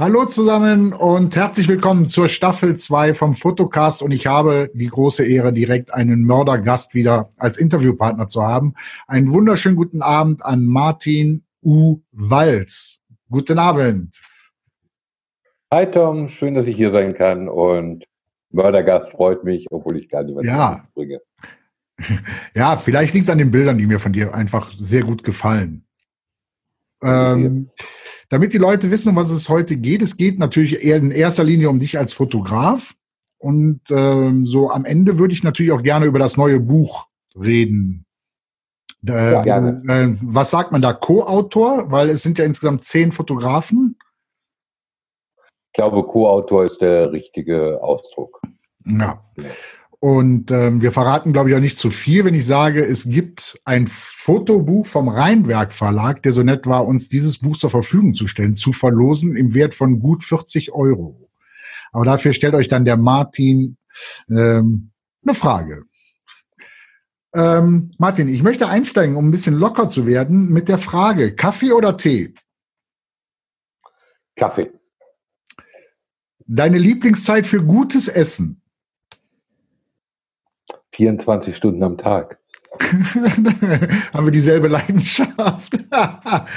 Hallo zusammen und herzlich willkommen zur Staffel 2 vom Fotocast und ich habe die große Ehre, direkt einen Mördergast wieder als Interviewpartner zu haben. Einen wunderschönen guten Abend an Martin U. Walz. Guten Abend. Hi Tom, schön, dass ich hier sein kann und Mördergast freut mich, obwohl ich gar niemanden ja. bringe. Ja, vielleicht liegt es an den Bildern, die mir von dir einfach sehr gut gefallen. Ähm, damit die Leute wissen, um was es heute geht, es geht natürlich eher in erster Linie um dich als Fotograf. Und ähm, so am Ende würde ich natürlich auch gerne über das neue Buch reden. Äh, ja, gerne. Äh, was sagt man da? Co-Autor? Weil es sind ja insgesamt zehn Fotografen. Ich glaube, Co-Autor ist der richtige Ausdruck. Ja. Und ähm, wir verraten, glaube ich, auch nicht zu viel, wenn ich sage, es gibt ein Fotobuch vom Rheinwerk Verlag, der so nett war, uns dieses Buch zur Verfügung zu stellen, zu verlosen im Wert von gut 40 Euro. Aber dafür stellt euch dann der Martin ähm, eine Frage. Ähm, Martin, ich möchte einsteigen, um ein bisschen locker zu werden, mit der Frage, Kaffee oder Tee? Kaffee. Deine Lieblingszeit für gutes Essen? 24 Stunden am Tag. Haben wir dieselbe Leidenschaft.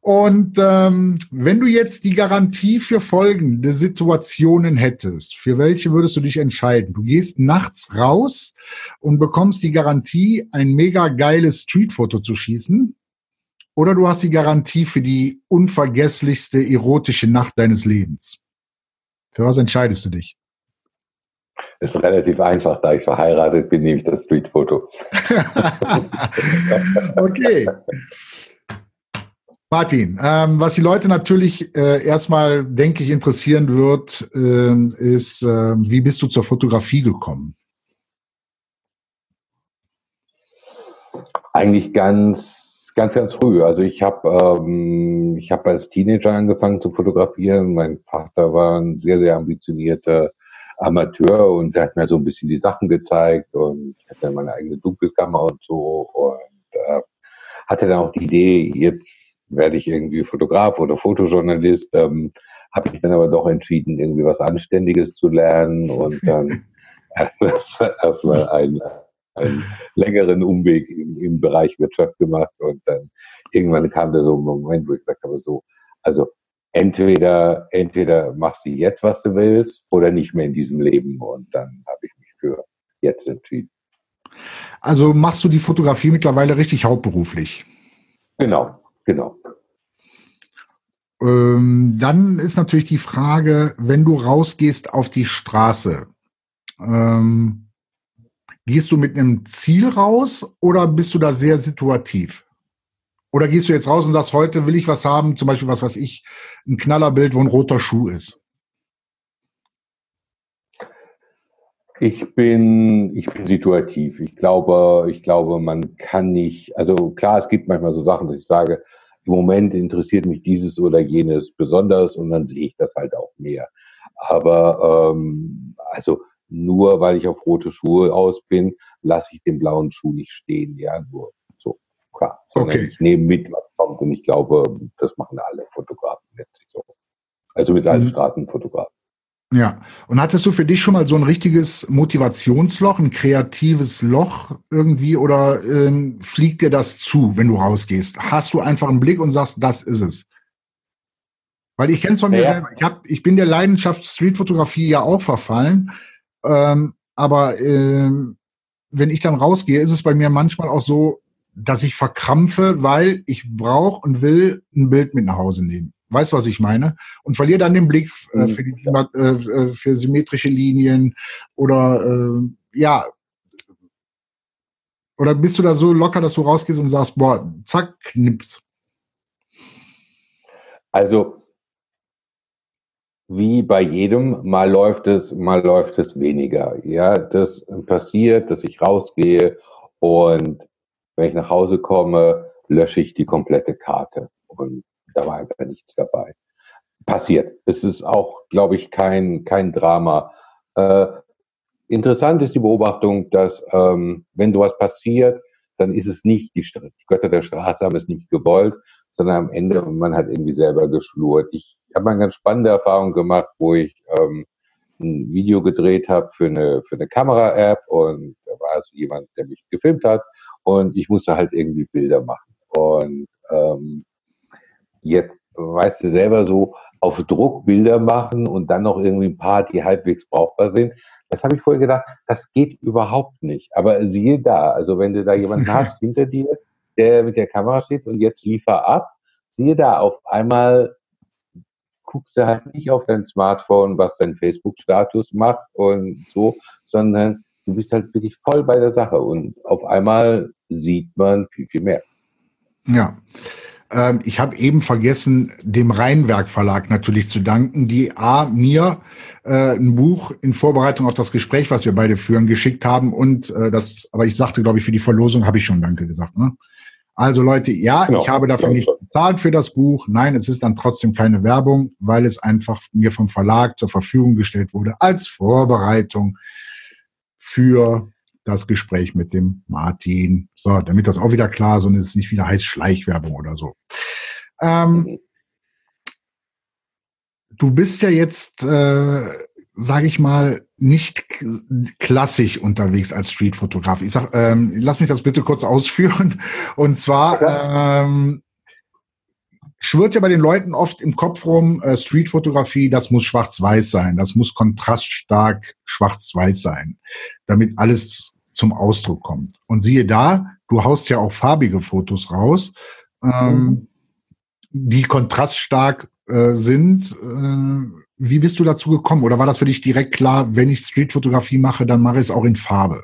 Und ähm, wenn du jetzt die Garantie für folgende Situationen hättest, für welche würdest du dich entscheiden? Du gehst nachts raus und bekommst die Garantie, ein mega geiles Streetfoto zu schießen. Oder du hast die Garantie für die unvergesslichste erotische Nacht deines Lebens. Für was entscheidest du dich? Ist relativ einfach, da ich verheiratet bin, nehme ich das Streetfoto. okay. Martin, ähm, was die Leute natürlich äh, erstmal, denke ich, interessieren wird, ähm, ist, äh, wie bist du zur Fotografie gekommen? Eigentlich ganz, ganz, ganz früh. Also ich habe, ähm, ich habe als Teenager angefangen zu fotografieren. Mein Vater war ein sehr, sehr ambitionierter Amateur und der hat mir so ein bisschen die Sachen gezeigt und ich hatte meine eigene Dunkelkammer und so und äh, hatte dann auch die Idee, jetzt werde ich irgendwie Fotograf oder Fotojournalist, ähm, habe ich dann aber doch entschieden, irgendwie was Anständiges zu lernen und dann erstmal erst mal einen, einen längeren Umweg im, im Bereich Wirtschaft gemacht und dann irgendwann kam da so ein Moment, wo ich gesagt habe, so, also entweder, entweder machst du jetzt, was du willst, oder nicht mehr in diesem Leben. Und dann habe ich mich für jetzt entschieden. Also machst du die Fotografie mittlerweile richtig hauptberuflich? Genau, genau. Ähm, dann ist natürlich die Frage, wenn du rausgehst auf die Straße, ähm, gehst du mit einem Ziel raus oder bist du da sehr situativ? Oder gehst du jetzt raus und sagst, heute will ich was haben, zum Beispiel was weiß ich, ein Knallerbild, wo ein roter Schuh ist? Ich bin, ich bin situativ. Ich glaube, ich glaube, man kann nicht, also klar, es gibt manchmal so Sachen, dass ich sage, im Moment interessiert mich dieses oder jenes besonders und dann sehe ich das halt auch mehr. Aber ähm, also nur weil ich auf rote Schuhe aus bin, lasse ich den blauen Schuh nicht stehen. Ja, nur klar. Okay. Ich nehme mit, was kommt und ich glaube, das machen alle Fotografen letztlich so. Also mit allen mhm. Straßenfotografen. Ja, und hattest du für dich schon mal so ein richtiges Motivationsloch, ein kreatives Loch irgendwie oder ähm, fliegt dir das zu, wenn du rausgehst? Hast du einfach einen Blick und sagst, das ist es? Weil ich kenne es von mir ja. selber. Ich, hab, ich bin der Leidenschaft Streetfotografie ja auch verfallen, ähm, aber ähm, wenn ich dann rausgehe, ist es bei mir manchmal auch so, dass ich verkrampfe, weil ich brauche und will ein Bild mit nach Hause nehmen. Weißt du, was ich meine? Und verliere dann den Blick äh, mhm. für, die, äh, äh, für symmetrische Linien oder äh, ja. Oder bist du da so locker, dass du rausgehst und sagst, boah, zack, knips? Also wie bei jedem, mal läuft es, mal läuft es weniger. Ja, das passiert, dass ich rausgehe und wenn ich nach Hause komme, lösche ich die komplette Karte und da war einfach nichts dabei. Passiert. Es ist auch, glaube ich, kein, kein Drama. Äh, interessant ist die Beobachtung, dass ähm, wenn sowas passiert, dann ist es nicht die, Götter der Straße haben es nicht gewollt, sondern am Ende man hat irgendwie selber geschlurt. Ich habe mal eine ganz spannende Erfahrung gemacht, wo ich ähm, ein Video gedreht habe für eine, für eine Kamera-App und da war also jemand, der mich gefilmt hat und ich musste halt irgendwie Bilder machen. Und ähm, jetzt weißt du selber so, auf Druck Bilder machen und dann noch irgendwie ein paar, die halbwegs brauchbar sind. Das habe ich vorher gedacht, das geht überhaupt nicht. Aber siehe da, also wenn du da jemanden hast hinter dir, der mit der Kamera steht und jetzt liefer ab, siehe da, auf einmal guckst du halt nicht auf dein Smartphone, was dein Facebook-Status macht und so, sondern du bist halt wirklich voll bei der Sache und auf einmal sieht man viel, viel mehr. Ja. Ähm, ich habe eben vergessen, dem Rheinwerk Verlag natürlich zu danken, die A, mir äh, ein Buch in Vorbereitung auf das Gespräch, was wir beide führen, geschickt haben und äh, das, aber ich sagte, glaube ich, für die Verlosung habe ich schon Danke gesagt. Ne? Also Leute, ja, genau. ich habe dafür nicht bezahlt für das Buch. Nein, es ist dann trotzdem keine Werbung, weil es einfach mir vom Verlag zur Verfügung gestellt wurde als Vorbereitung für das Gespräch mit dem Martin. So, damit das auch wieder klar, sondern es nicht wieder heißt Schleichwerbung oder so. Ähm, du bist ja jetzt, äh, sage ich mal, nicht klassisch unterwegs als Streetfotograf. Ich sag, ähm, lass mich das bitte kurz ausführen. Und zwar ähm, schwirrt ja bei den Leuten oft im Kopf rum, äh, Streetfotografie, das muss schwarz-weiß sein, das muss kontraststark schwarz-weiß sein, damit alles zum Ausdruck kommt. Und siehe da, du haust ja auch farbige Fotos raus, ähm, mhm. die kontraststark äh, sind. Äh, wie bist du dazu gekommen? Oder war das für dich direkt klar, wenn ich Streetfotografie mache, dann mache ich es auch in Farbe?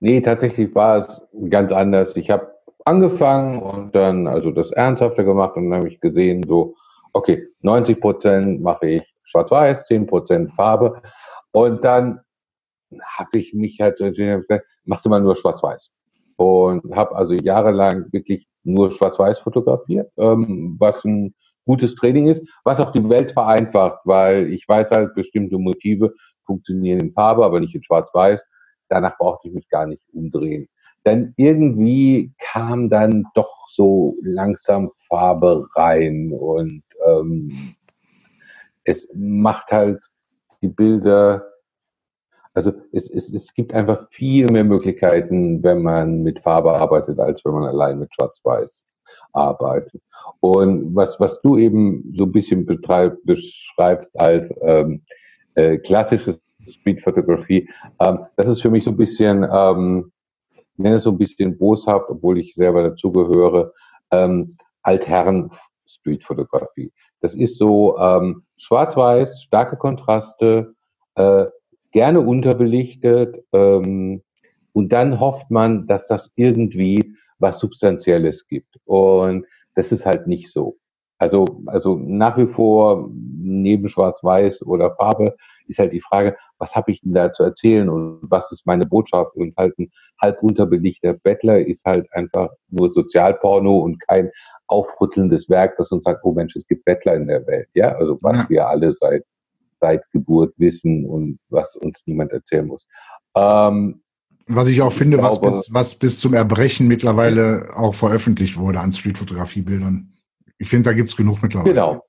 Nee, tatsächlich war es ganz anders. Ich habe angefangen und dann also das ernsthafter gemacht und dann habe ich gesehen, so, okay, 90 Prozent mache ich schwarz-weiß, 10 Prozent Farbe. Und dann habe ich mich halt, machst du mal nur schwarz-weiß. Und habe also jahrelang wirklich nur schwarz-weiß fotografiert, ähm, was ein gutes Training ist, was auch die Welt vereinfacht, weil ich weiß halt, bestimmte Motive funktionieren in Farbe, aber nicht in schwarz-weiß. Danach brauchte ich mich gar nicht umdrehen. Denn irgendwie kam dann doch so langsam Farbe rein und ähm, es macht halt die Bilder also es, es, es gibt einfach viel mehr Möglichkeiten, wenn man mit Farbe arbeitet, als wenn man allein mit Schwarz-Weiß arbeitet. Und was, was du eben so ein bisschen betreib, beschreibst als ähm, äh, klassische Street Photography, ähm, das ist für mich so ein bisschen, ähm, ich nenne es so ein bisschen boshaft, obwohl ich selber dazugehöre, ähm, Altherren Street Fotografie. Das ist so ähm, schwarz-weiß, starke Kontraste, äh, gerne unterbelichtet. Ähm, und dann hofft man, dass das irgendwie was Substanzielles gibt. Und das ist halt nicht so. Also, also nach wie vor neben Schwarz-Weiß oder Farbe ist halt die Frage, was habe ich denn da zu erzählen und was ist meine Botschaft? Und halt ein halb unterbelichter Bettler ist halt einfach nur Sozialporno und kein aufrüttelndes Werk, das uns sagt, oh Mensch, es gibt Bettler in der Welt. Ja, also was ja. wir alle seit seit Geburt wissen und was uns niemand erzählen muss. Ähm, was ich auch finde, was, bis, was bis zum Erbrechen mittlerweile auch veröffentlicht wurde an Streetfotografiebildern. Ich finde, da gibt es genug mittlerweile. Genau.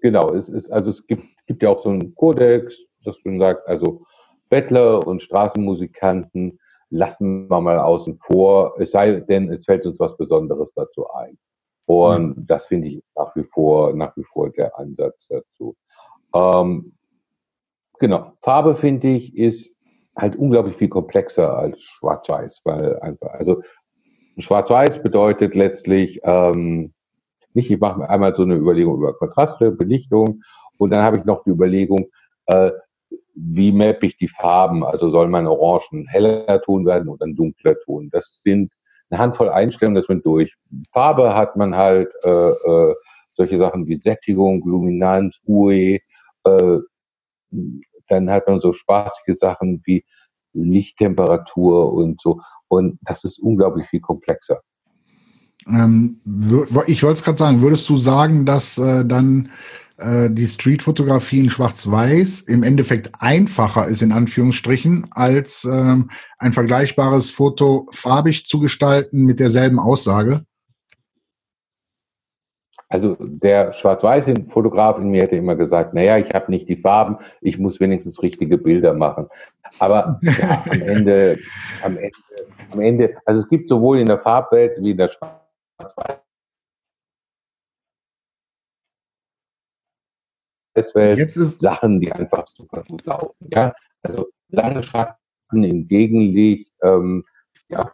Genau. Es ist, also es gibt, gibt ja auch so einen Kodex, das schon sagt, also Bettler und Straßenmusikanten lassen wir mal außen vor, es sei denn, es fällt uns was Besonderes dazu ein. Und mhm. das finde ich nach wie vor, nach wie vor der Ansatz dazu. Ähm, genau. Farbe, finde ich, ist halt unglaublich viel komplexer als Schwarz-Weiß, weil einfach, also Schwarz-Weiß bedeutet letztlich ähm, nicht, ich mache mir einmal so eine Überlegung über Kontraste, Belichtung und dann habe ich noch die Überlegung, äh, wie mappe ich die Farben? Also soll mein Orangen heller Ton werden oder ein dunkler Ton? Das sind eine Handvoll Einstellungen, das man durch. Farbe hat man halt äh, äh, solche Sachen wie Sättigung, Luminanz, UE, äh, dann hat man so spaßige Sachen wie Lichttemperatur und so. Und das ist unglaublich viel komplexer. Ähm, ich wollte es gerade sagen, würdest du sagen, dass äh, dann äh, die Streetfotografie in Schwarz-Weiß im Endeffekt einfacher ist, in Anführungsstrichen, als ähm, ein vergleichbares Foto farbig zu gestalten mit derselben Aussage? Also der Schwarz-Weiß-Fotograf in mir hätte immer gesagt, naja, ich habe nicht die Farben, ich muss wenigstens richtige Bilder machen. Aber ja, am Ende, am Ende, am Ende, also es gibt sowohl in der Farbwelt wie in der Schwarz-Weiß Welt Sachen, die einfach super gut laufen. Ja, also lange Schatten im Gegenlicht, ähm, ja,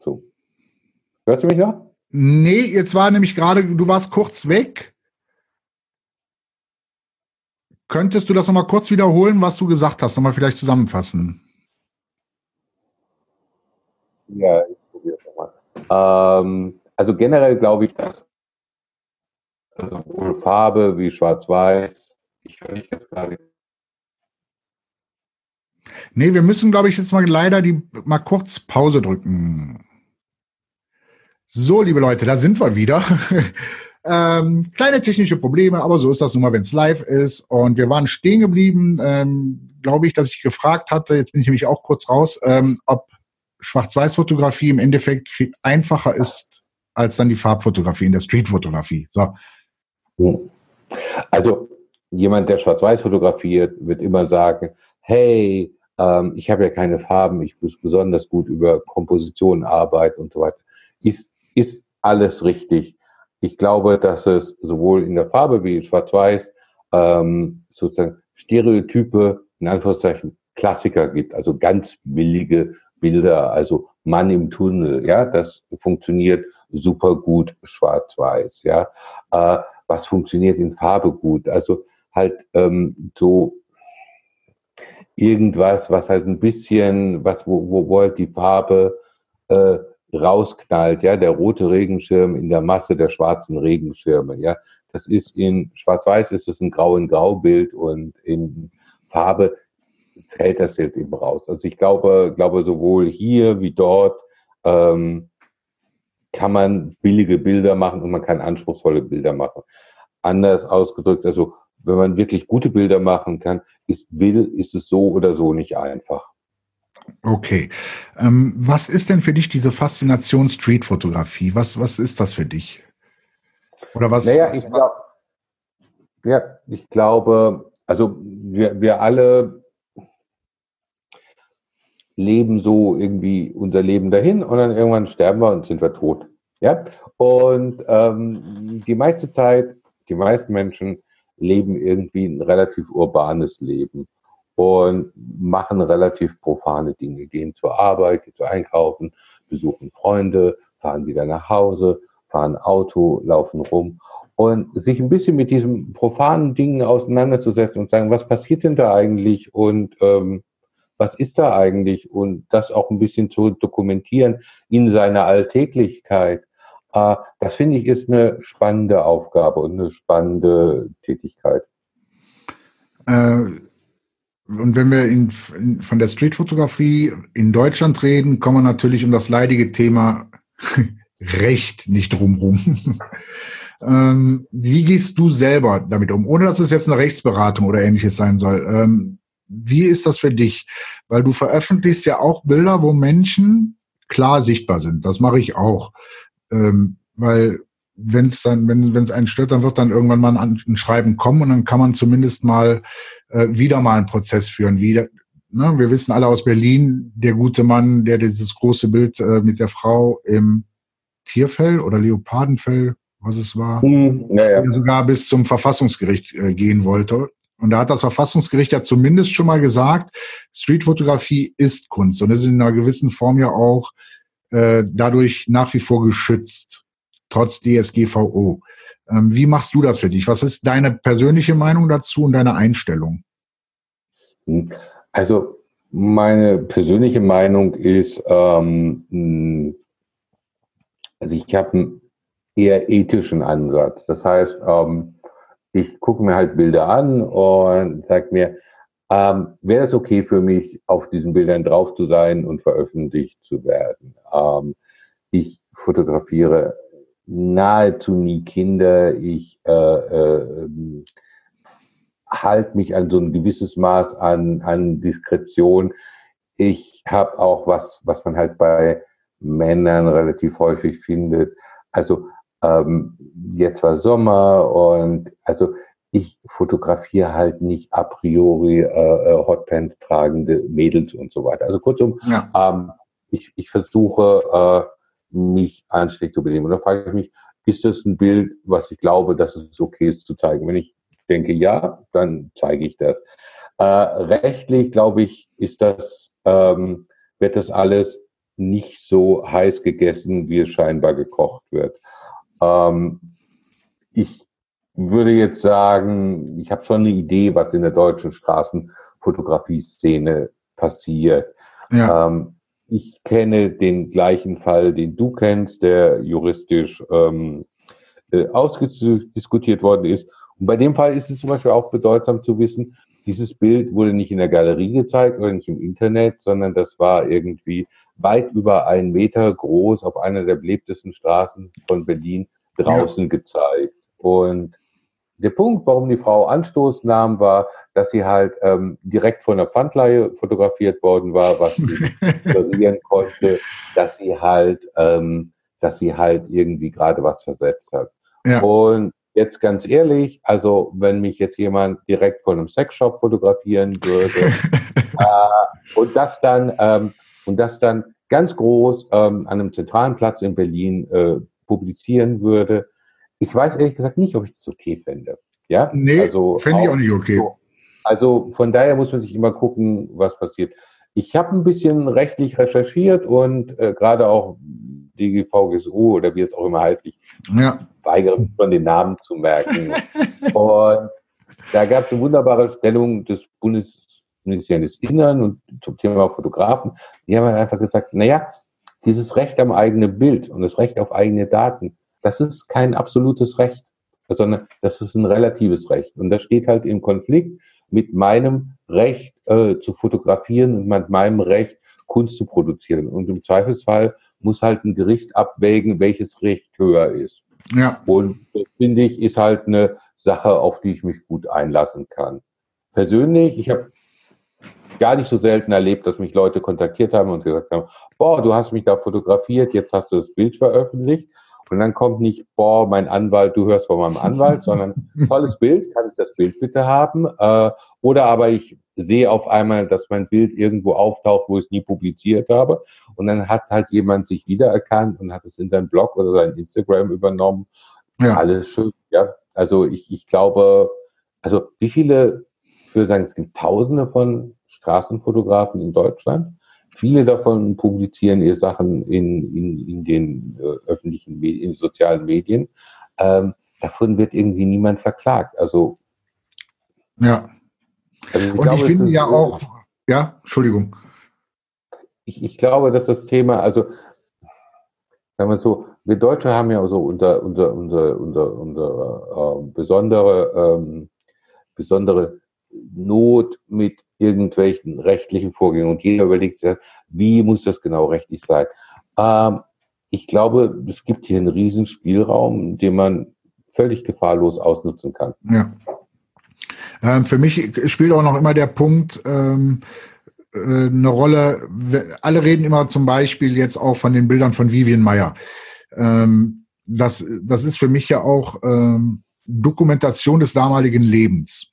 so. Hörst du mich noch? Nee, jetzt war nämlich gerade, du warst kurz weg. Könntest du das nochmal kurz wiederholen, was du gesagt hast? Nochmal vielleicht zusammenfassen. Ja, ich probiere es nochmal. Ähm, also generell glaube ich, dass sowohl Farbe wie Schwarz-Weiß, ich höre dich jetzt gerade. Nee, wir müssen, glaube ich, jetzt mal leider die mal kurz Pause drücken. So, liebe Leute, da sind wir wieder. ähm, kleine technische Probleme, aber so ist das nun mal, wenn es live ist. Und wir waren stehen geblieben, ähm, glaube ich, dass ich gefragt hatte, jetzt bin ich nämlich auch kurz raus, ähm, ob Schwarz-Weiß-Fotografie im Endeffekt viel einfacher ist als dann die Farbfotografie in der Streetfotografie. So. Also jemand, der Schwarz-Weiß fotografiert, wird immer sagen, hey, ähm, ich habe ja keine Farben, ich muss besonders gut über Komposition arbeiten und so weiter. Ist ist alles richtig. Ich glaube, dass es sowohl in der Farbe wie in Schwarz-Weiß ähm, sozusagen Stereotype, in Anführungszeichen Klassiker gibt, also ganz billige Bilder, also Mann im Tunnel, ja, das funktioniert super gut schwarz-weiß, ja. Äh, was funktioniert in Farbe gut? Also halt ähm, so irgendwas, was halt ein bisschen, was wo, wo, wo halt die Farbe äh, rausknallt, ja, der rote Regenschirm in der Masse der schwarzen Regenschirme, ja. Das ist in Schwarz-Weiß ist es ein Grau in Grau-Bild und in Farbe fällt das jetzt eben raus. Also ich glaube, glaube sowohl hier wie dort ähm, kann man billige Bilder machen und man kann anspruchsvolle Bilder machen. Anders ausgedrückt, also wenn man wirklich gute Bilder machen kann, ist will, ist es so oder so nicht einfach. Okay. Ähm, was ist denn für dich diese Faszination Streetfotografie? Was, was ist das für dich? Oder was? Naja, ich, glaub, ja, ich glaube, also wir, wir alle leben so irgendwie unser Leben dahin und dann irgendwann sterben wir und sind wir tot. Ja? Und ähm, die meiste Zeit, die meisten Menschen leben irgendwie ein relativ urbanes Leben und machen relativ profane Dinge, gehen zur Arbeit, gehen zu einkaufen, besuchen Freunde, fahren wieder nach Hause, fahren Auto, laufen rum und sich ein bisschen mit diesen profanen Dingen auseinanderzusetzen und sagen, was passiert denn da eigentlich und ähm, was ist da eigentlich und das auch ein bisschen zu dokumentieren in seiner Alltäglichkeit. Äh, das finde ich ist eine spannende Aufgabe und eine spannende Tätigkeit. Äh und wenn wir in, in, von der Streetfotografie in Deutschland reden, kommen wir natürlich um das leidige Thema Recht nicht drumrum. ähm, wie gehst du selber damit um? Ohne dass es jetzt eine Rechtsberatung oder ähnliches sein soll. Ähm, wie ist das für dich? Weil du veröffentlichst ja auch Bilder, wo Menschen klar sichtbar sind. Das mache ich auch. Ähm, weil wenn es dann, wenn es einen stört, dann wird dann irgendwann mal ein, ein Schreiben kommen und dann kann man zumindest mal äh, wieder mal einen Prozess führen. Wieder, ne? Wir wissen alle aus Berlin, der gute Mann, der dieses große Bild äh, mit der Frau im Tierfell oder Leopardenfell, was es war, hm, ja, ja. sogar bis zum Verfassungsgericht äh, gehen wollte. Und da hat das Verfassungsgericht ja zumindest schon mal gesagt, Streetfotografie ist Kunst und ist in einer gewissen Form ja auch äh, dadurch nach wie vor geschützt trotz DSGVO. Ähm, wie machst du das für dich? Was ist deine persönliche Meinung dazu und deine Einstellung? Hm. Also meine persönliche Meinung ist, ähm, hm, also ich habe einen eher ethischen Ansatz. Das heißt, ähm, ich gucke mir halt Bilder an und sage mir, ähm, wäre es okay für mich, auf diesen Bildern drauf zu sein und veröffentlicht zu werden? Ähm, ich fotografiere nahezu nie Kinder. Ich äh, äh, halte mich an so ein gewisses Maß an, an Diskretion. Ich habe auch was, was man halt bei Männern relativ häufig findet. Also ähm, jetzt war Sommer und also ich fotografiere halt nicht a priori äh, äh, Hotpants tragende Mädels und so weiter. Also kurzum, ja. ähm, ich, ich versuche mich anständig zu benehmen. Und da frage ich mich, ist das ein Bild, was ich glaube, dass es okay ist zu zeigen? Wenn ich denke ja, dann zeige ich das. Äh, rechtlich, glaube ich, ist das, ähm, wird das alles nicht so heiß gegessen, wie es scheinbar gekocht wird. Ähm, ich würde jetzt sagen, ich habe schon eine Idee, was in der deutschen Straßenfotografie-Szene passiert. Ja. Ähm, ich kenne den gleichen Fall, den du kennst, der juristisch ähm, äh, ausdiskutiert worden ist. Und bei dem Fall ist es zum Beispiel auch bedeutsam zu wissen, dieses Bild wurde nicht in der Galerie gezeigt oder nicht im Internet, sondern das war irgendwie weit über einen Meter groß auf einer der belebtesten Straßen von Berlin draußen ja. gezeigt. Und der Punkt, warum die Frau Anstoß nahm, war, dass sie halt ähm, direkt von der Pfandleihe fotografiert worden war, was sie basieren konnte, dass sie halt, ähm, dass sie halt irgendwie gerade was versetzt hat. Ja. Und jetzt ganz ehrlich, also wenn mich jetzt jemand direkt von einem Sexshop fotografieren würde äh, und das dann ähm, und das dann ganz groß ähm, an einem zentralen Platz in Berlin äh, publizieren würde, ich weiß ehrlich gesagt nicht, ob ich das okay fände. Ja? Nee, also fände ich auch nicht okay. So. Also von daher muss man sich immer gucken, was passiert. Ich habe ein bisschen rechtlich recherchiert und äh, gerade auch DGVGSU oder wie es auch immer heißt, ich ja. weigere mich schon den Namen zu merken. und da gab es eine wunderbare Stellung des Bundesministeriums des Innern und zum Thema Fotografen. Die haben halt einfach gesagt, naja, dieses Recht am eigenen Bild und das Recht auf eigene Daten, das ist kein absolutes Recht, sondern das ist ein relatives Recht. Und das steht halt im Konflikt mit meinem Recht äh, zu fotografieren und mit meinem Recht, Kunst zu produzieren. Und im Zweifelsfall muss halt ein Gericht abwägen, welches Recht höher ist. Ja. Und das finde ich, ist halt eine Sache, auf die ich mich gut einlassen kann. Persönlich, ich habe gar nicht so selten erlebt, dass mich Leute kontaktiert haben und gesagt haben, boah, du hast mich da fotografiert, jetzt hast du das Bild veröffentlicht. Und dann kommt nicht, boah, mein Anwalt, du hörst von meinem Anwalt, sondern tolles Bild, kann ich das Bild bitte haben? Äh, oder aber ich sehe auf einmal, dass mein Bild irgendwo auftaucht, wo ich es nie publiziert habe. Und dann hat halt jemand sich wiedererkannt und hat es in seinen Blog oder sein Instagram übernommen. Ja. Alles schön, ja. Also ich, ich glaube, also wie viele, ich würde sagen, es gibt tausende von Straßenfotografen in Deutschland. Viele davon publizieren ihre Sachen in, in, in den äh, öffentlichen Medien, in sozialen Medien. Ähm, davon wird irgendwie niemand verklagt. Also ja. Also ich Und glaube, ich finde ja auch, ja, Entschuldigung. Ich, ich glaube, dass das Thema, also sagen wir so, wir Deutsche haben ja so unser, unser, unser, unser, unser äh, besondere, ähm, besondere Not mit irgendwelchen rechtlichen Vorgängen. Und jeder überlegt sich, wie muss das genau rechtlich sein? Ähm, ich glaube, es gibt hier einen riesen Spielraum, den man völlig gefahrlos ausnutzen kann. Ja. Ähm, für mich spielt auch noch immer der Punkt, ähm, äh, eine Rolle, alle reden immer zum Beispiel jetzt auch von den Bildern von Vivian Meyer. Ähm, das, das ist für mich ja auch ähm, Dokumentation des damaligen Lebens.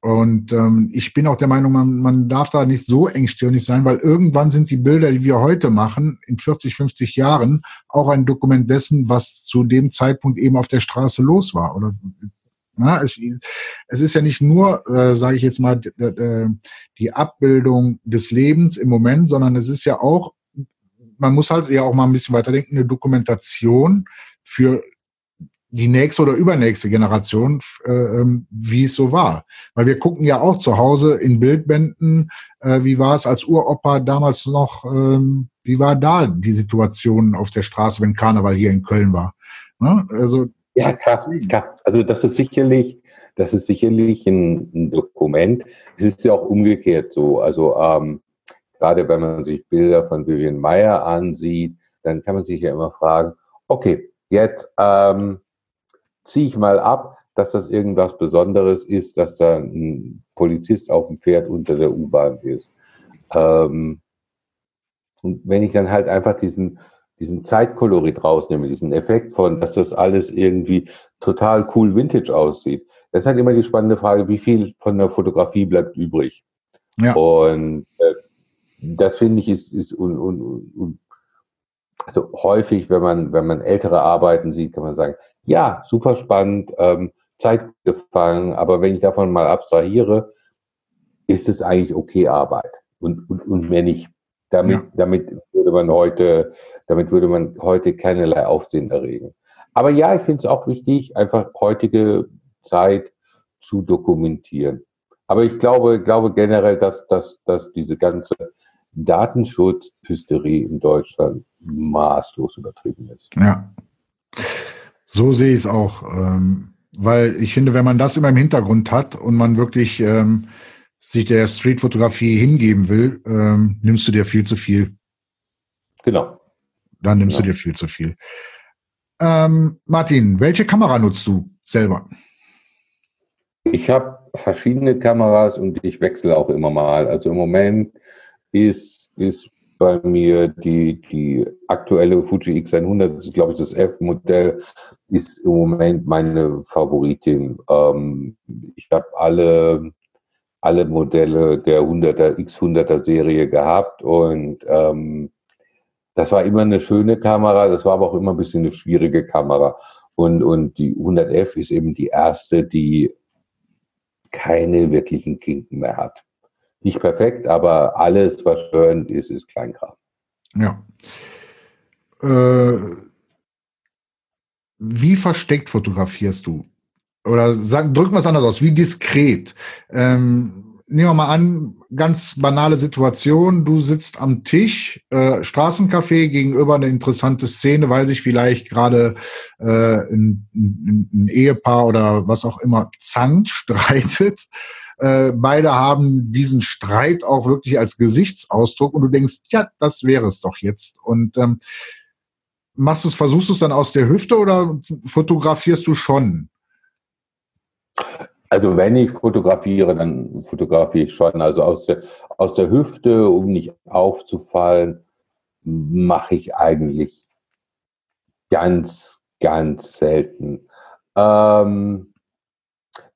Und ähm, ich bin auch der Meinung, man, man darf da nicht so engstirnig sein, weil irgendwann sind die Bilder, die wir heute machen, in 40, 50 Jahren, auch ein Dokument dessen, was zu dem Zeitpunkt eben auf der Straße los war. Oder na, es, es ist ja nicht nur, äh, sage ich jetzt mal, die Abbildung des Lebens im Moment, sondern es ist ja auch, man muss halt ja auch mal ein bisschen weiterdenken, eine Dokumentation für die nächste oder übernächste Generation, äh, ähm, wie es so war. Weil wir gucken ja auch zu Hause in Bildbänden, äh, wie war es als Uropa damals noch, ähm, wie war da die Situation auf der Straße, wenn Karneval hier in Köln war. Ne? Also, ja, krass, krass. Also das ist sicherlich, das ist sicherlich ein, ein Dokument. Es ist ja auch umgekehrt so. Also ähm, gerade wenn man sich Bilder von Vivian Meyer ansieht, dann kann man sich ja immer fragen, okay, jetzt ähm, ziehe ich mal ab, dass das irgendwas Besonderes ist, dass da ein Polizist auf dem Pferd unter der U-Bahn ist. Ähm, und wenn ich dann halt einfach diesen diesen Zeitkolorit rausnehmen, diesen Effekt von, dass das alles irgendwie total cool Vintage aussieht. Das ist halt immer die spannende Frage, wie viel von der Fotografie bleibt übrig. Ja. Und äh, das finde ich ist, ist un, un, un, also häufig, wenn man, wenn man ältere Arbeiten sieht, kann man sagen, ja, super spannend, ähm, Zeit gefangen, aber wenn ich davon mal abstrahiere, ist es eigentlich okay Arbeit und, und, und mehr nicht. Damit, ja. damit würde man heute, damit würde man heute keinerlei Aufsehen erregen. Aber ja, ich finde es auch wichtig, einfach heutige Zeit zu dokumentieren. Aber ich glaube, glaube generell, dass, dass, dass diese ganze Datenschutzhysterie in Deutschland maßlos übertrieben ist. Ja. So sehe ich es auch. Ähm, weil ich finde, wenn man das immer im Hintergrund hat und man wirklich ähm, sich der Streetfotografie hingeben will, ähm, nimmst du dir viel zu viel. Genau. Dann nimmst genau. du dir viel zu viel. Ähm, Martin, welche Kamera nutzt du selber? Ich habe verschiedene Kameras und ich wechsle auch immer mal. Also im Moment ist, ist bei mir die, die aktuelle Fuji X100, das ist glaube ich das F-Modell, ist im Moment meine Favoritin. Ähm, ich habe alle, alle Modelle der 100er, X100er Serie gehabt und ähm, das war immer eine schöne Kamera, das war aber auch immer ein bisschen eine schwierige Kamera. Und, und die 100F ist eben die erste, die keine wirklichen Klinken mehr hat. Nicht perfekt, aber alles, was störend ist, ist Kleinkram. Ja. Äh, wie versteckt fotografierst du? Oder sag, drücken wir es anders aus, wie diskret? Ähm, nehmen wir mal an, ganz banale Situation, du sitzt am Tisch, äh, Straßencafé gegenüber eine interessante Szene, weil sich vielleicht gerade äh, ein, ein, ein, Ehepaar oder was auch immer zankt, streitet. Äh, beide haben diesen Streit auch wirklich als Gesichtsausdruck und du denkst, ja, das wäre es doch jetzt. Und ähm, machst du versuchst du es dann aus der Hüfte oder fotografierst du schon? Also wenn ich fotografiere, dann fotografiere ich schon. Also aus der, aus der Hüfte, um nicht aufzufallen, mache ich eigentlich ganz, ganz selten. Ähm,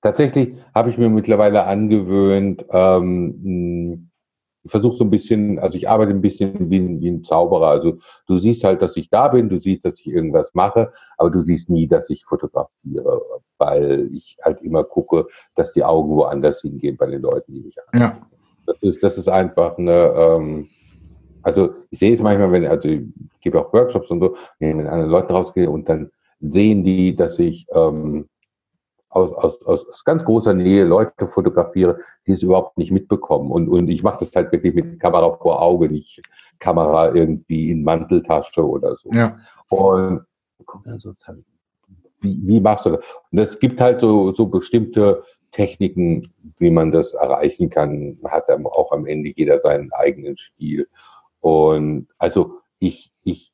tatsächlich habe ich mir mittlerweile angewöhnt, ähm, ich versuche so ein bisschen, also ich arbeite ein bisschen wie ein, wie ein Zauberer. Also du siehst halt, dass ich da bin, du siehst, dass ich irgendwas mache, aber du siehst nie, dass ich fotografiere, weil ich halt immer gucke, dass die Augen woanders hingehen bei den Leuten, die mich anschauen. Ja. Das ist, das ist einfach eine, ähm, also ich sehe es manchmal, wenn, also ich gebe auch Workshops und so, wenn ich mit anderen Leuten rausgehe und dann sehen die, dass ich ähm, aus, aus, aus ganz großer Nähe Leute fotografiere, die es überhaupt nicht mitbekommen. Und, und ich mache das halt wirklich mit Kamera vor Auge, nicht Kamera irgendwie in Manteltasche oder so. Ja. Und guck dann so, wie, wie machst du das? Und es gibt halt so, so bestimmte Techniken, wie man das erreichen kann. Hat dann auch am Ende jeder seinen eigenen Stil. Und also ich, ich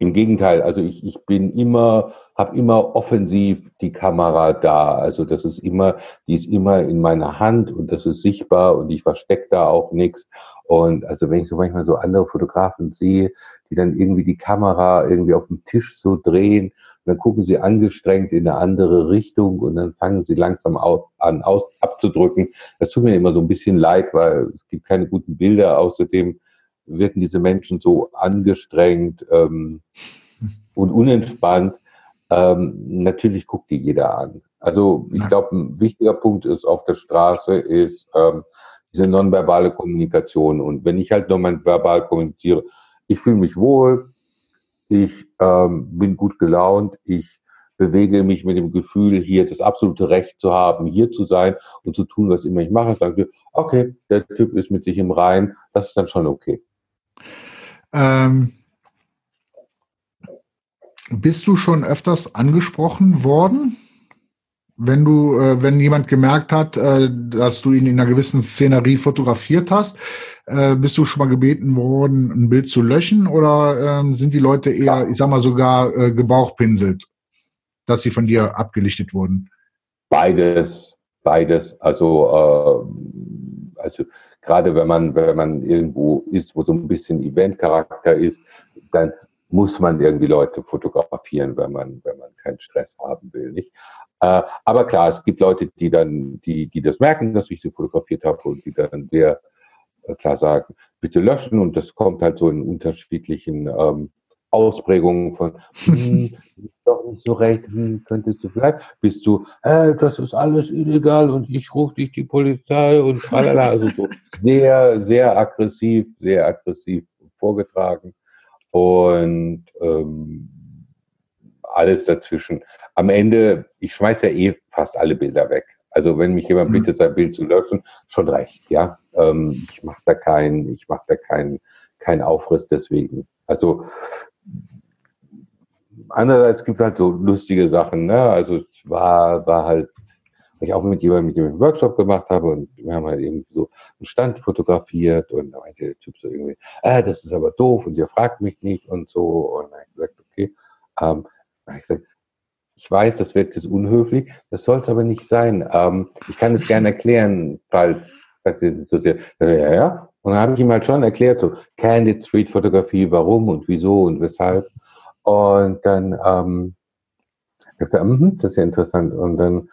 im Gegenteil, also ich, ich bin immer, habe immer offensiv die Kamera da. Also das ist immer, die ist immer in meiner Hand und das ist sichtbar und ich verstecke da auch nichts. Und also wenn ich so manchmal so andere Fotografen sehe, die dann irgendwie die Kamera irgendwie auf dem Tisch so drehen, dann gucken sie angestrengt in eine andere Richtung und dann fangen sie langsam an aus, abzudrücken. Das tut mir immer so ein bisschen leid, weil es gibt keine guten Bilder. Außerdem wirken diese Menschen so angestrengt ähm, und unentspannt. Ähm, natürlich guckt die jeder an. Also ich glaube, ein wichtiger Punkt ist auf der Straße ist ähm, diese nonverbale Kommunikation. Und wenn ich halt nur verbal kommuniziere, ich fühle mich wohl, ich ähm, bin gut gelaunt, ich bewege mich mit dem Gefühl, hier das absolute Recht zu haben, hier zu sein und zu tun, was immer ich mache. Sage, okay, der Typ ist mit sich im Rein, das ist dann schon okay. Ähm, bist du schon öfters angesprochen worden? Wenn du, äh, wenn jemand gemerkt hat, äh, dass du ihn in einer gewissen Szenerie fotografiert hast, äh, bist du schon mal gebeten worden, ein Bild zu löschen oder ähm, sind die Leute eher, ich sag mal sogar äh, gebauchpinselt, dass sie von dir abgelichtet wurden? Beides, beides. Also, äh, also gerade wenn man, wenn man irgendwo ist, wo so ein bisschen Eventcharakter ist, dann muss man irgendwie Leute fotografieren, wenn man, wenn man keinen Stress haben will, nicht? Äh, aber klar, es gibt Leute, die dann, die, die das merken, dass ich sie fotografiert habe und die dann sehr äh, klar sagen, bitte löschen und das kommt halt so in unterschiedlichen ähm, Ausprägungen von, hm, doch nicht so recht, hm, könntest du vielleicht, bist du, äh, das ist alles illegal und ich rufe dich die Polizei und tralala, also so sehr, sehr aggressiv, sehr aggressiv vorgetragen und ähm, alles dazwischen. Am Ende, ich schmeiße ja eh fast alle Bilder weg. Also wenn mich jemand mhm. bittet, sein Bild zu löschen, schon recht, ja. Ähm, ich mache da keinen, ich mache da keinen keinen Aufriss deswegen. Also andererseits gibt es halt so lustige Sachen, ne? Also es war, war halt, ich auch mit jemandem, mit dem ich einen Workshop gemacht habe und wir haben halt eben so einen Stand fotografiert und da meinte der Typ so irgendwie, ah, das ist aber doof und ihr fragt mich nicht und so. Und dann habe ich gesagt, okay. Ähm, ich gesagt, ich weiß, das wirkt jetzt unhöflich, das soll es aber nicht sein. Ähm, ich kann es gerne erklären, weil, so sehr, ja, ja. Und dann habe ich ihm halt schon erklärt, so Candid Street Fotografie, warum und wieso und weshalb. Und dann ähm, dachte er, mm, das ist ja interessant. Und dann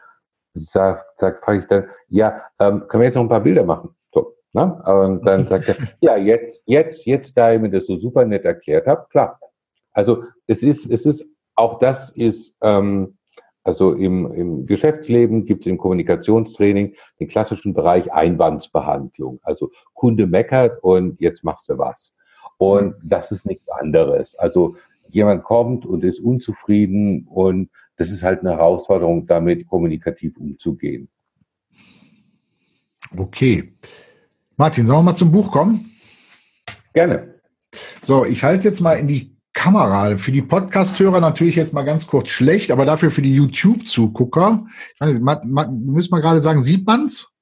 sag, sag, frage ich dann, ja, ähm, können wir jetzt noch ein paar Bilder machen? So, ne? Und dann sagt er, ja, jetzt, jetzt, jetzt, da ihr mir das so super nett erklärt habt, klar. Also es ist, es ist, auch das ist, ähm, also im, im Geschäftsleben gibt es im Kommunikationstraining den klassischen Bereich Einwandsbehandlung. Also Kunde meckert und jetzt machst du was. Und das ist nichts anderes. Also jemand kommt und ist unzufrieden und das ist halt eine Herausforderung, damit kommunikativ umzugehen. Okay. Martin, sollen wir mal zum Buch kommen? Gerne. So, ich halte es jetzt mal in die Kamera. Für die Podcast-Hörer natürlich jetzt mal ganz kurz schlecht, aber dafür für die YouTube-Zugucker. Du müsst mal gerade sagen, sieht man's?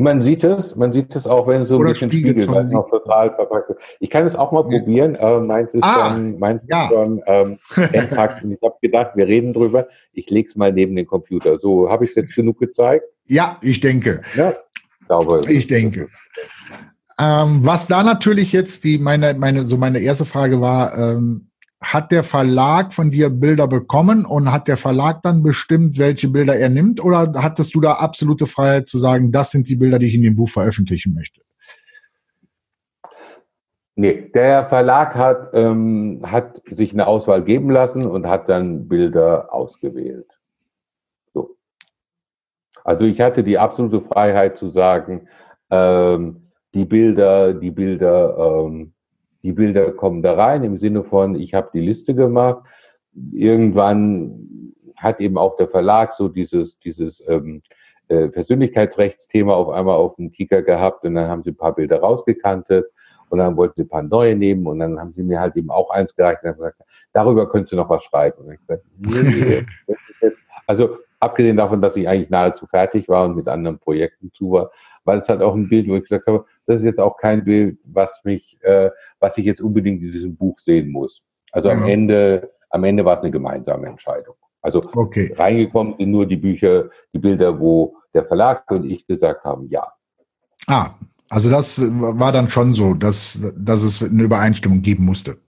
Man sieht es, man sieht es auch, wenn es so ein bisschen spiegelt, weil es noch total verpackt ist. Ich kann es auch mal probieren, äh, meint es ah, schon, meint ja. schon ähm, ich habe gedacht, wir reden drüber. Ich lege es mal neben den Computer. So, habe ich es jetzt genug gezeigt? Ja, ich denke. Ja, glaube ich. denke. Ähm, was da natürlich jetzt die meine meine so meine erste Frage war, ähm, hat der Verlag von dir Bilder bekommen und hat der Verlag dann bestimmt, welche Bilder er nimmt? Oder hattest du da absolute Freiheit zu sagen, das sind die Bilder, die ich in dem Buch veröffentlichen möchte? Nee, der Verlag hat, ähm, hat sich eine Auswahl geben lassen und hat dann Bilder ausgewählt. So. Also ich hatte die absolute Freiheit zu sagen, ähm, die Bilder, die Bilder ähm, die Bilder kommen da rein im Sinne von, ich habe die Liste gemacht. Irgendwann hat eben auch der Verlag so dieses, dieses ähm, äh, Persönlichkeitsrechtsthema auf einmal auf dem Ticker gehabt und dann haben sie ein paar Bilder rausgekantet und dann wollten sie ein paar neue nehmen und dann haben sie mir halt eben auch eins gereicht und haben gesagt, darüber könntest du noch was schreiben. Gesagt, nee, nee. also abgesehen davon, dass ich eigentlich nahezu fertig war und mit anderen Projekten zu war, weil es halt auch ein Bild, wo ich gesagt habe, das ist jetzt auch kein Bild, was mich, äh, was ich jetzt unbedingt in diesem Buch sehen muss. Also ja. am Ende, am Ende war es eine gemeinsame Entscheidung. Also okay. reingekommen sind nur die Bücher, die Bilder, wo der Verlag und ich gesagt haben, ja. Ah, also das war dann schon so, dass, dass es eine Übereinstimmung geben musste.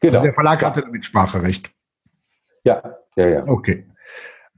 Genau. Also der Verlag hatte damit Spracherecht. Ja, ja, ja. Okay.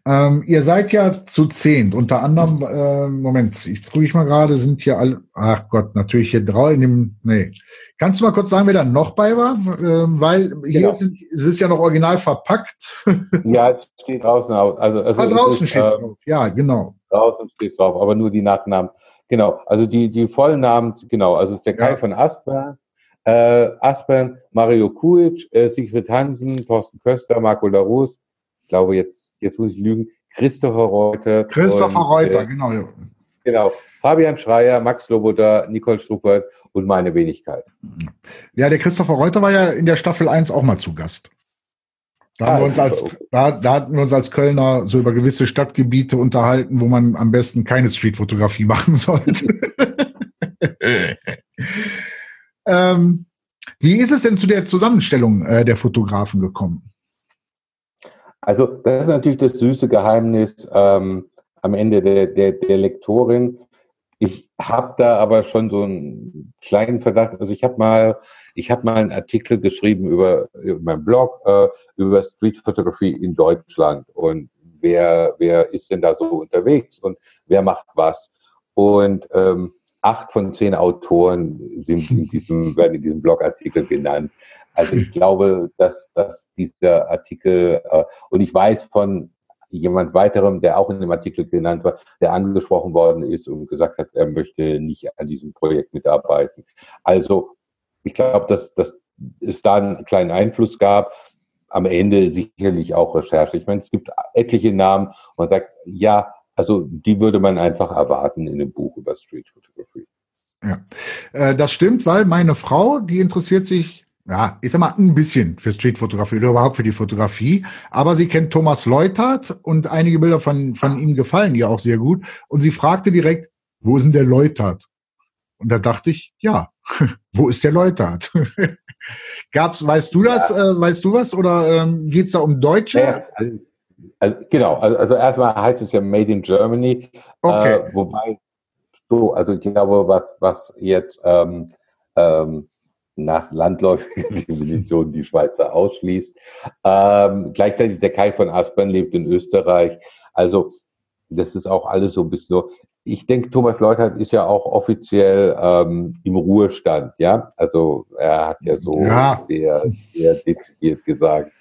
Ähm, ihr seid ja zu zehnt, unter anderem, äh, Moment, ich gucke ich mal gerade, sind hier alle, ach Gott, natürlich hier drei in dem, nee. Kannst du mal kurz sagen, wer da noch bei war? Ähm, weil hier genau. sind, es ist ja noch original verpackt. ja, es steht draußen aus. Also, also ah, draußen steht es ähm, drauf, ja, genau. Draußen steht es drauf, aber nur die Nachnamen. Genau, also die, die vollen Namen, genau, also es ist der Kai ja. von Aspern, äh, Aspern, Mario Kuic, äh, Siegfried Hansen, Thorsten Köster, Marco Larus, ich glaube jetzt jetzt muss ich lügen, Christopher Reuter. Christopher und, Reuter, äh, genau. Genau. Fabian Schreier, Max Loboda, Nicole Struckert und meine Wenigkeit. Ja, der Christopher Reuter war ja in der Staffel 1 auch mal zu Gast. Da, ah, haben wir uns als, da, da hatten wir uns als Kölner so über gewisse Stadtgebiete unterhalten, wo man am besten keine Streetfotografie machen sollte. ähm, wie ist es denn zu der Zusammenstellung äh, der Fotografen gekommen? Also das ist natürlich das süße Geheimnis ähm, am Ende der, der, der Lektorin. Ich habe da aber schon so einen kleinen Verdacht. Also ich habe mal Ich habe mal einen Artikel geschrieben über, über meinen Blog äh, über Streetfotografie in Deutschland und wer, wer ist denn da so unterwegs und wer macht was. Und ähm, acht von zehn Autoren sind in diesem, werden in diesem Blogartikel genannt. Also ich glaube, dass, dass dieser Artikel, äh, und ich weiß von jemand weiterem, der auch in dem Artikel genannt war, der angesprochen worden ist und gesagt hat, er möchte nicht an diesem Projekt mitarbeiten. Also ich glaube, dass, dass es da einen kleinen Einfluss gab. Am Ende sicherlich auch Recherche. Ich meine, es gibt etliche Namen man sagt, ja, also die würde man einfach erwarten in einem Buch über Street Photography. Ja, äh, das stimmt, weil meine Frau, die interessiert sich ja, ich sag mal, ein bisschen für Streetfotografie oder überhaupt für die Fotografie. Aber sie kennt Thomas Leutert und einige Bilder von, von ihm gefallen ihr auch sehr gut. Und sie fragte direkt, wo ist denn der Leutert? Und da dachte ich, ja, wo ist der Leutert? Gab's, weißt du das, ja. äh, weißt du was? Oder ähm, geht's da um Deutsche? Ja, also, also, genau, also, also, erstmal heißt es ja Made in Germany. Okay. Äh, wobei so, also ich glaube, was, was jetzt ähm, ähm, nach landläufiger Definition die Schweizer ausschließt. Ähm, gleichzeitig der Kai von Aspern lebt in Österreich. Also das ist auch alles so ein bisschen so. Ich denke, Thomas Leutert ist ja auch offiziell ähm, im Ruhestand, ja. Also er hat ja so ja. Sehr, sehr dezidiert gesagt,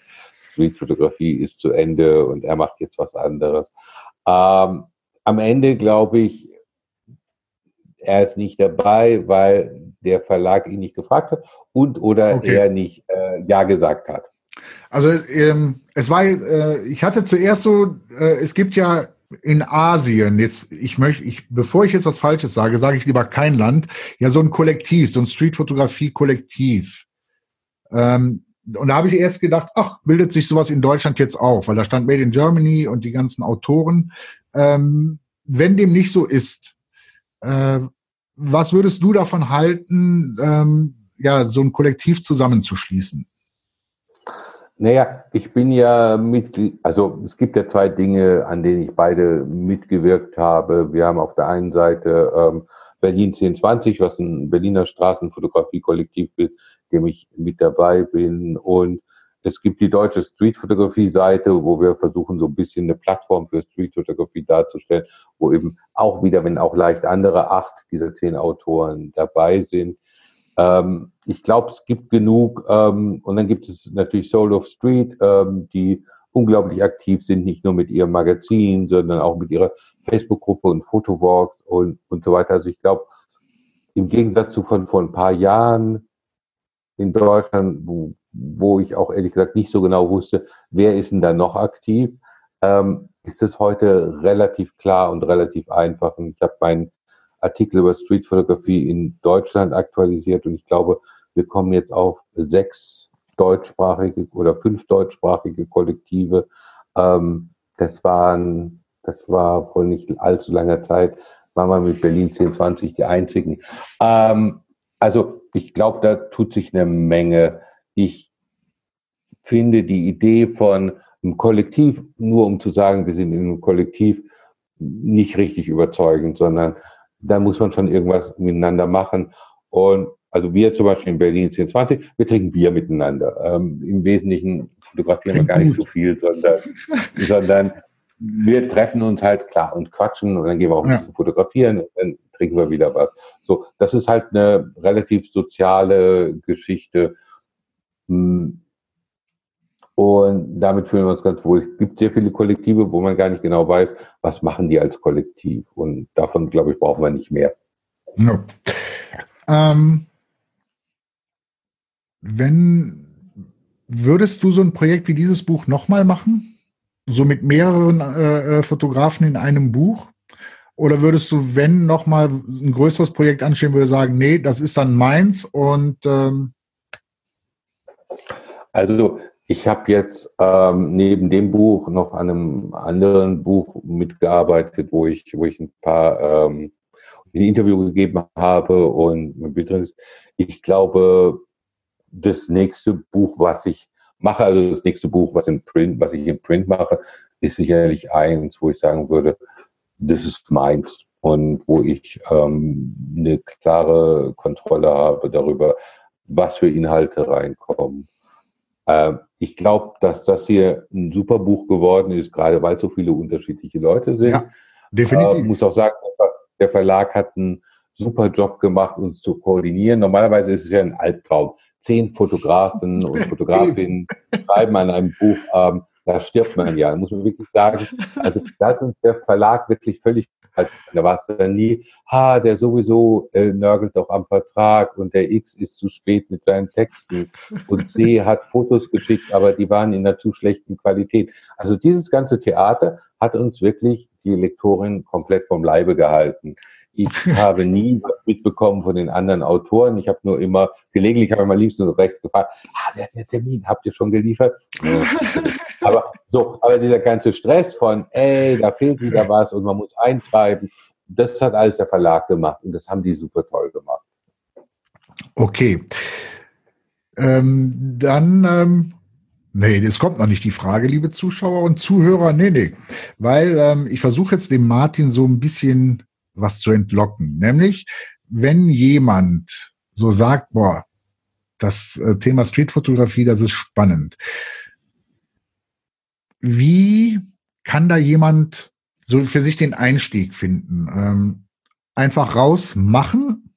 Streetfotografie ist zu Ende und er macht jetzt was anderes. Ähm, am Ende glaube ich, er ist nicht dabei, weil der Verlag ihn nicht gefragt hat und oder okay. er nicht äh, Ja gesagt hat. Also ähm, es war, äh, ich hatte zuerst so, äh, es gibt ja in Asien, jetzt, ich möchte, ich, bevor ich jetzt was Falsches sage, sage ich lieber kein Land, ja so ein Kollektiv, so ein Streetfotografie-Kollektiv. Ähm, und da habe ich erst gedacht, ach, bildet sich sowas in Deutschland jetzt auch, weil da stand Made in Germany und die ganzen Autoren. Ähm, wenn dem nicht so ist, äh, was würdest du davon halten, ähm, ja, so ein Kollektiv zusammenzuschließen? Naja, ich bin ja Mitglied, also es gibt ja zwei Dinge, an denen ich beide mitgewirkt habe. Wir haben auf der einen Seite ähm, Berlin 1020, was ein Berliner Straßenfotografie-Kollektiv ist, dem ich mit dabei bin. Und es gibt die deutsche Streetfotografie-Seite, wo wir versuchen, so ein bisschen eine Plattform für Streetfotografie darzustellen, wo eben auch wieder, wenn auch leicht andere, acht dieser zehn Autoren dabei sind. Ähm, ich glaube, es gibt genug. Ähm, und dann gibt es natürlich Soul of Street, ähm, die unglaublich aktiv sind, nicht nur mit ihrem Magazin, sondern auch mit ihrer Facebook-Gruppe und Fotowalks und, und so weiter. Also ich glaube, im Gegensatz zu von vor ein paar Jahren in Deutschland, wo wo ich auch ehrlich gesagt nicht so genau wusste, wer ist denn da noch aktiv, ähm, ist es heute relativ klar und relativ einfach. Und ich habe meinen Artikel über Streetfotografie in Deutschland aktualisiert und ich glaube, wir kommen jetzt auf sechs deutschsprachige oder fünf deutschsprachige Kollektive. Ähm, das waren, das war vor nicht allzu langer Zeit, waren wir mit Berlin 1020 die einzigen. Ähm, also ich glaube, da tut sich eine Menge ich finde die Idee von einem Kollektiv, nur um zu sagen, wir sind in einem Kollektiv, nicht richtig überzeugend, sondern da muss man schon irgendwas miteinander machen. Und also wir zum Beispiel in Berlin 1020, wir trinken Bier miteinander. Ähm, Im Wesentlichen fotografieren wir gar nicht so viel, sondern, sondern wir treffen uns halt klar und quatschen und dann gehen wir auch ein bisschen fotografieren und dann trinken wir wieder was. So, das ist halt eine relativ soziale Geschichte. Hm. Und damit fühlen wir uns ganz wohl. Es gibt sehr viele Kollektive, wo man gar nicht genau weiß, was machen die als Kollektiv. Und davon, glaube ich, brauchen wir nicht mehr. Ja. Ähm, wenn würdest du so ein Projekt wie dieses Buch nochmal machen? So mit mehreren äh, äh, Fotografen in einem Buch? Oder würdest du, wenn nochmal ein größeres Projekt anstehen würde, sagen, nee, das ist dann meins und ähm, also ich habe jetzt ähm, neben dem Buch noch an einem anderen Buch mitgearbeitet, wo ich, wo ich ein paar ähm, ein Interview gegeben habe und mein Bild drin ist. Ich glaube, das nächste Buch, was ich mache, also das nächste Buch, was in Print, was ich in Print mache, ist sicherlich eins, wo ich sagen würde, das ist meins und wo ich ähm, eine klare Kontrolle habe darüber, was für Inhalte reinkommen. Ähm, ich glaube, dass das hier ein super Buch geworden ist, gerade weil so viele unterschiedliche Leute sind. Ja, definitiv. Ich äh, muss auch sagen, der Verlag hat einen super Job gemacht, uns zu koordinieren. Normalerweise ist es ja ein Albtraum. Zehn Fotografen und Fotografinnen schreiben an einem Buch. Ähm, da stirbt man ja, muss man wirklich sagen. Also da hat uns der Verlag wirklich völlig also, da war es dann nie, ha, der sowieso äh, nörgelt doch am Vertrag und der X ist zu spät mit seinen Texten und C hat Fotos geschickt, aber die waren in einer zu schlechten Qualität. Also dieses ganze Theater hat uns wirklich die Lektorin komplett vom Leibe gehalten. Ich habe nie mitbekommen von den anderen Autoren. Ich habe nur immer, gelegentlich habe ich mal liebsten rechts gefragt, ah, der, der Termin, habt ihr schon geliefert? aber so, aber dieser ganze Stress von, ey, da fehlt wieder was und man muss eintreiben, das hat alles der Verlag gemacht und das haben die super toll gemacht. Okay. Ähm, dann, ähm, nee, es kommt noch nicht die Frage, liebe Zuschauer und Zuhörer. Nee, nee. Weil ähm, ich versuche jetzt dem Martin so ein bisschen was zu entlocken. Nämlich, wenn jemand so sagt, boah, das äh, Thema Streetfotografie, das ist spannend. Wie kann da jemand so für sich den Einstieg finden? Ähm, einfach rausmachen?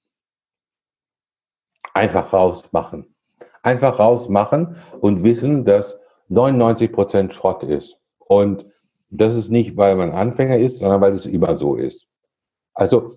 Einfach rausmachen. Einfach rausmachen und wissen, dass 99 Prozent Schrott ist. Und das ist nicht, weil man Anfänger ist, sondern weil es immer so ist. Also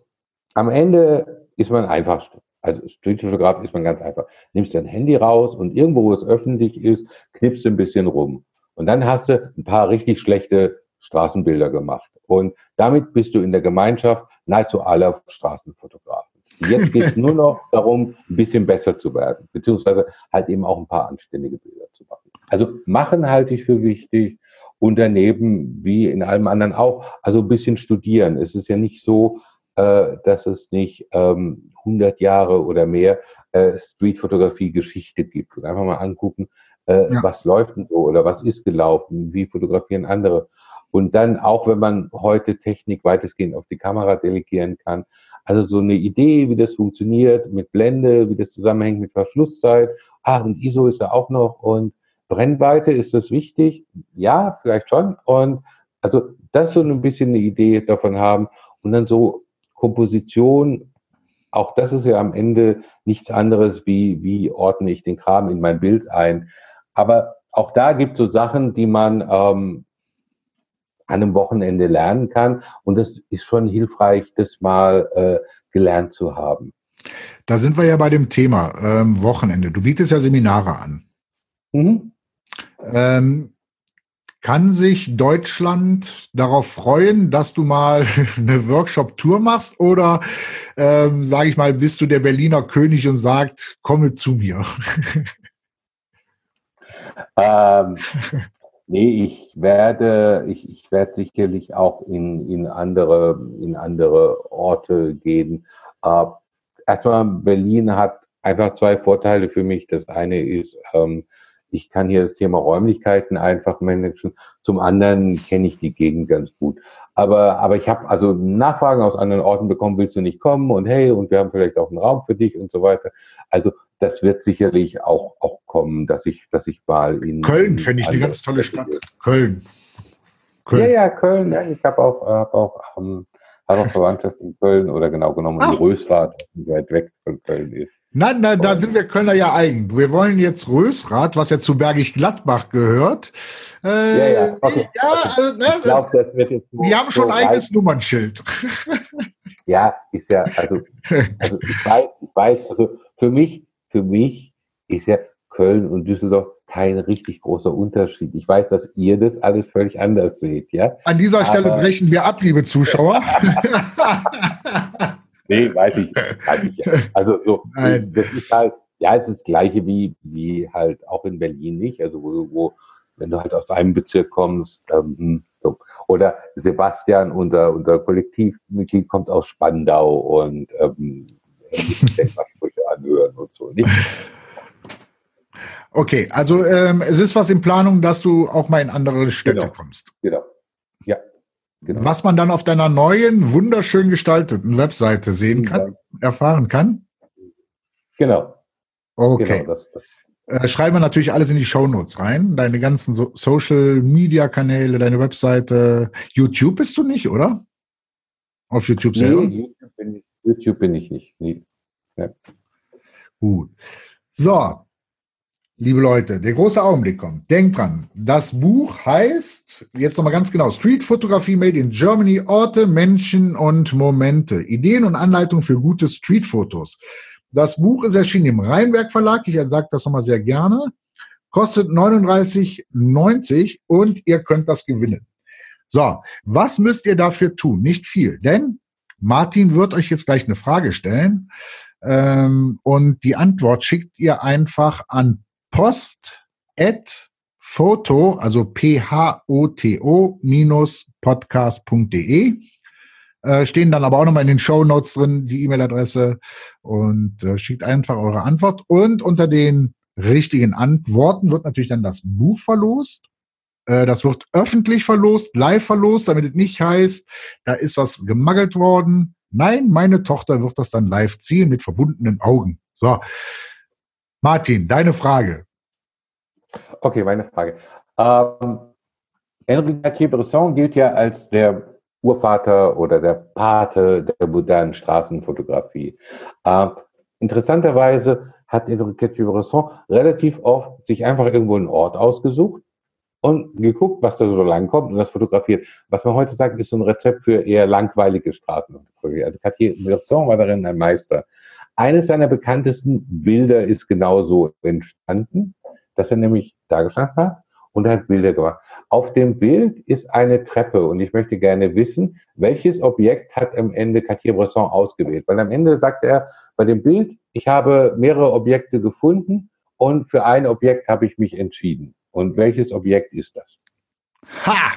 am Ende ist man einfach, also Streetfotograf ist man ganz einfach. Nimmst dein Handy raus und irgendwo, wo es öffentlich ist, knippst du ein bisschen rum. Und dann hast du ein paar richtig schlechte Straßenbilder gemacht. Und damit bist du in der Gemeinschaft nahezu aller Straßenfotografen. Jetzt geht es nur noch darum, ein bisschen besser zu werden, beziehungsweise halt eben auch ein paar anständige Bilder zu machen. Also machen halte ich für wichtig und daneben, wie in allem anderen auch, also ein bisschen studieren. Es ist ja nicht so, äh, dass es nicht ähm, 100 Jahre oder mehr äh, Streetfotografie-Geschichte gibt. Und einfach mal angucken, äh, ja. was läuft denn so oder was ist gelaufen, wie fotografieren andere. Und dann auch, wenn man heute Technik weitestgehend auf die Kamera delegieren kann, also so eine Idee, wie das funktioniert mit Blende, wie das zusammenhängt mit Verschlusszeit. Ah, und ISO ist ja auch noch und Brennweite, ist das wichtig? Ja, vielleicht schon. Und also das so ein bisschen eine Idee davon haben und dann so Komposition, auch das ist ja am Ende nichts anderes wie, wie ordne ich den Kram in mein Bild ein. Aber auch da gibt es so Sachen, die man ähm, an einem Wochenende lernen kann. Und das ist schon hilfreich, das mal äh, gelernt zu haben. Da sind wir ja bei dem Thema ähm, Wochenende. Du bietest ja Seminare an. Mhm. Ähm, kann sich Deutschland darauf freuen, dass du mal eine Workshop-Tour machst? Oder ähm, sage ich mal, bist du der Berliner König und sagt, komme zu mir? Ähm, nee, ich werde, ich, ich werde sicherlich auch in, in andere, in andere Orte gehen. Äh, erstmal Berlin hat einfach zwei Vorteile für mich. Das eine ist, ähm, ich kann hier das Thema Räumlichkeiten einfach managen. Zum anderen kenne ich die Gegend ganz gut. Aber, aber ich habe also Nachfragen aus anderen Orten bekommen, willst du nicht kommen? Und hey, und wir haben vielleicht auch einen Raum für dich und so weiter. Also das wird sicherlich auch, auch kommen, dass ich, dass ich mal in Köln fände ich eine ganz tolle Stadt. Köln. Köln. Ja, ja, Köln. Ja, ich habe auch, hab auch ähm, habe auch Verwandtschaft in Köln oder genau genommen in Rösrath, die weit weg von Köln ist. Nein, nein, da sind wir Kölner ja eigen. Wir wollen jetzt Rösrath, was ja zu Bergisch Gladbach gehört. Äh, ja, ja, okay. ja. Also, ne, ich glaub, das wird jetzt so, die haben schon so ein eigenes Nummernschild. ja, ist ja, also, also ich weiß, ich weiß, also für mich, für mich ist ja Köln und Düsseldorf kein richtig großer Unterschied. Ich weiß, dass ihr das alles völlig anders seht, ja. An dieser Stelle Aber brechen wir ab, liebe Zuschauer. nee, weiß ich, weiß ich. Also so, Nein. das ist halt, ja, es ist das Gleiche wie, wie halt auch in Berlin nicht. Also wo, wo wenn du halt aus einem Bezirk kommst, ähm, so. oder Sebastian, unser, unser Kollektivmitglied, kommt aus Spandau und ähm, Denkmalsprüche anhören und so. Nicht? Okay, also ähm, es ist was in Planung, dass du auch mal in andere Städte genau. kommst. Genau. Ja. Genau. Was man dann auf deiner neuen, wunderschön gestalteten Webseite sehen kann, ja. erfahren kann. Genau. Okay. Genau, das, das. Äh, schreiben wir natürlich alles in die Shownotes rein. Deine ganzen so Social Media Kanäle, deine Webseite. YouTube bist du nicht, oder? Auf YouTube nee, selber? YouTube bin ich, YouTube bin ich nicht. Nee. Ja. Gut. So, liebe Leute, der große Augenblick kommt. Denkt dran, das Buch heißt, jetzt nochmal ganz genau, Street Photography Made in Germany, Orte, Menschen und Momente. Ideen und Anleitungen für gute Streetfotos. Das Buch ist erschienen im Rheinberg Verlag. Ich sage das nochmal sehr gerne. Kostet 39,90 und ihr könnt das gewinnen. So, was müsst ihr dafür tun? Nicht viel, denn Martin wird euch jetzt gleich eine Frage stellen ähm, und die Antwort schickt ihr einfach an post at photo, also p-h-o-t-o minus podcast.de. Äh, stehen dann aber auch nochmal in den Show Notes drin, die E-Mail-Adresse und äh, schickt einfach eure Antwort. Und unter den richtigen Antworten wird natürlich dann das Buch verlost. Äh, das wird öffentlich verlost, live verlost, damit es nicht heißt, da ist was gemangelt worden. Nein, meine Tochter wird das dann live ziehen mit verbundenen Augen. So. Martin, deine Frage. Okay, meine Frage. Ähm, Henri Cartier-Bresson gilt ja als der Urvater oder der Pate der modernen Straßenfotografie. Äh, interessanterweise hat Enrique Bresson relativ oft sich einfach irgendwo einen Ort ausgesucht und geguckt, was da so lang kommt und das fotografiert. Was man heute sagt, ist so ein Rezept für eher langweilige Straßenfotografie. Also Cartier-Bresson war darin ein Meister. Eines seiner bekanntesten Bilder ist genauso entstanden, dass er nämlich da gestanden hat und hat Bilder gemacht. Auf dem Bild ist eine Treppe und ich möchte gerne wissen, welches Objekt hat am Ende Cartier-Bresson ausgewählt? Weil am Ende sagt er bei dem Bild, ich habe mehrere Objekte gefunden und für ein Objekt habe ich mich entschieden. Und welches Objekt ist das? Ha!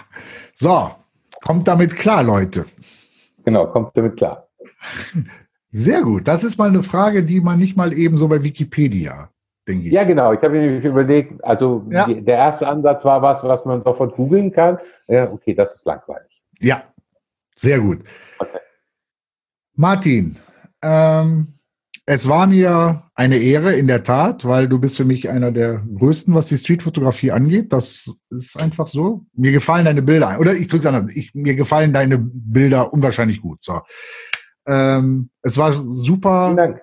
So, kommt damit klar, Leute. Genau, kommt damit klar. Sehr gut. Das ist mal eine Frage, die man nicht mal eben so bei Wikipedia denke ich. Ja, genau. Ich habe mir überlegt, also ja. der erste Ansatz war was, was man sofort googeln kann. Ja, okay, das ist langweilig. Ja, sehr gut. Okay. Martin, ähm, es war mir eine Ehre, in der Tat, weil du bist für mich einer der größten, was die Streetfotografie angeht. Das ist einfach so. Mir gefallen deine Bilder, oder ich drücke es anders, ich, mir gefallen deine Bilder unwahrscheinlich gut. So. Ähm, es war super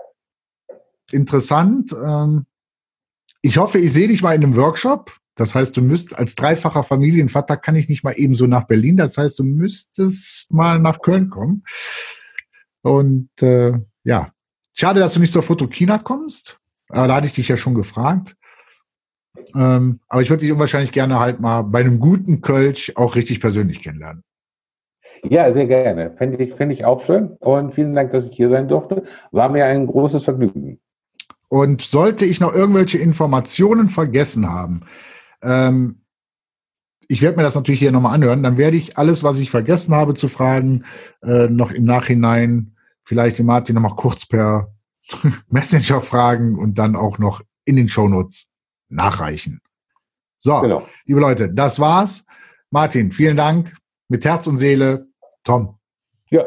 interessant. Ähm, ich hoffe, ich sehe dich mal in einem Workshop. Das heißt, du müsst als dreifacher Familienvater kann ich nicht mal ebenso nach Berlin. Das heißt, du müsstest mal nach Köln kommen. Und äh, ja, schade, dass du nicht zur Fotokina kommst. Aber da hatte ich dich ja schon gefragt. Ähm, aber ich würde dich unwahrscheinlich gerne halt mal bei einem guten Kölsch auch richtig persönlich kennenlernen. Ja, sehr gerne. Fände ich, fänd ich auch schön. Und vielen Dank, dass ich hier sein durfte. War mir ein großes Vergnügen. Und sollte ich noch irgendwelche Informationen vergessen haben, ähm, ich werde mir das natürlich hier nochmal anhören, dann werde ich alles, was ich vergessen habe zu fragen, äh, noch im Nachhinein vielleicht den Martin nochmal kurz per Messenger fragen und dann auch noch in den Shownotes nachreichen. So, genau. liebe Leute, das war's. Martin, vielen Dank. Mit Herz und Seele, Tom. Ja,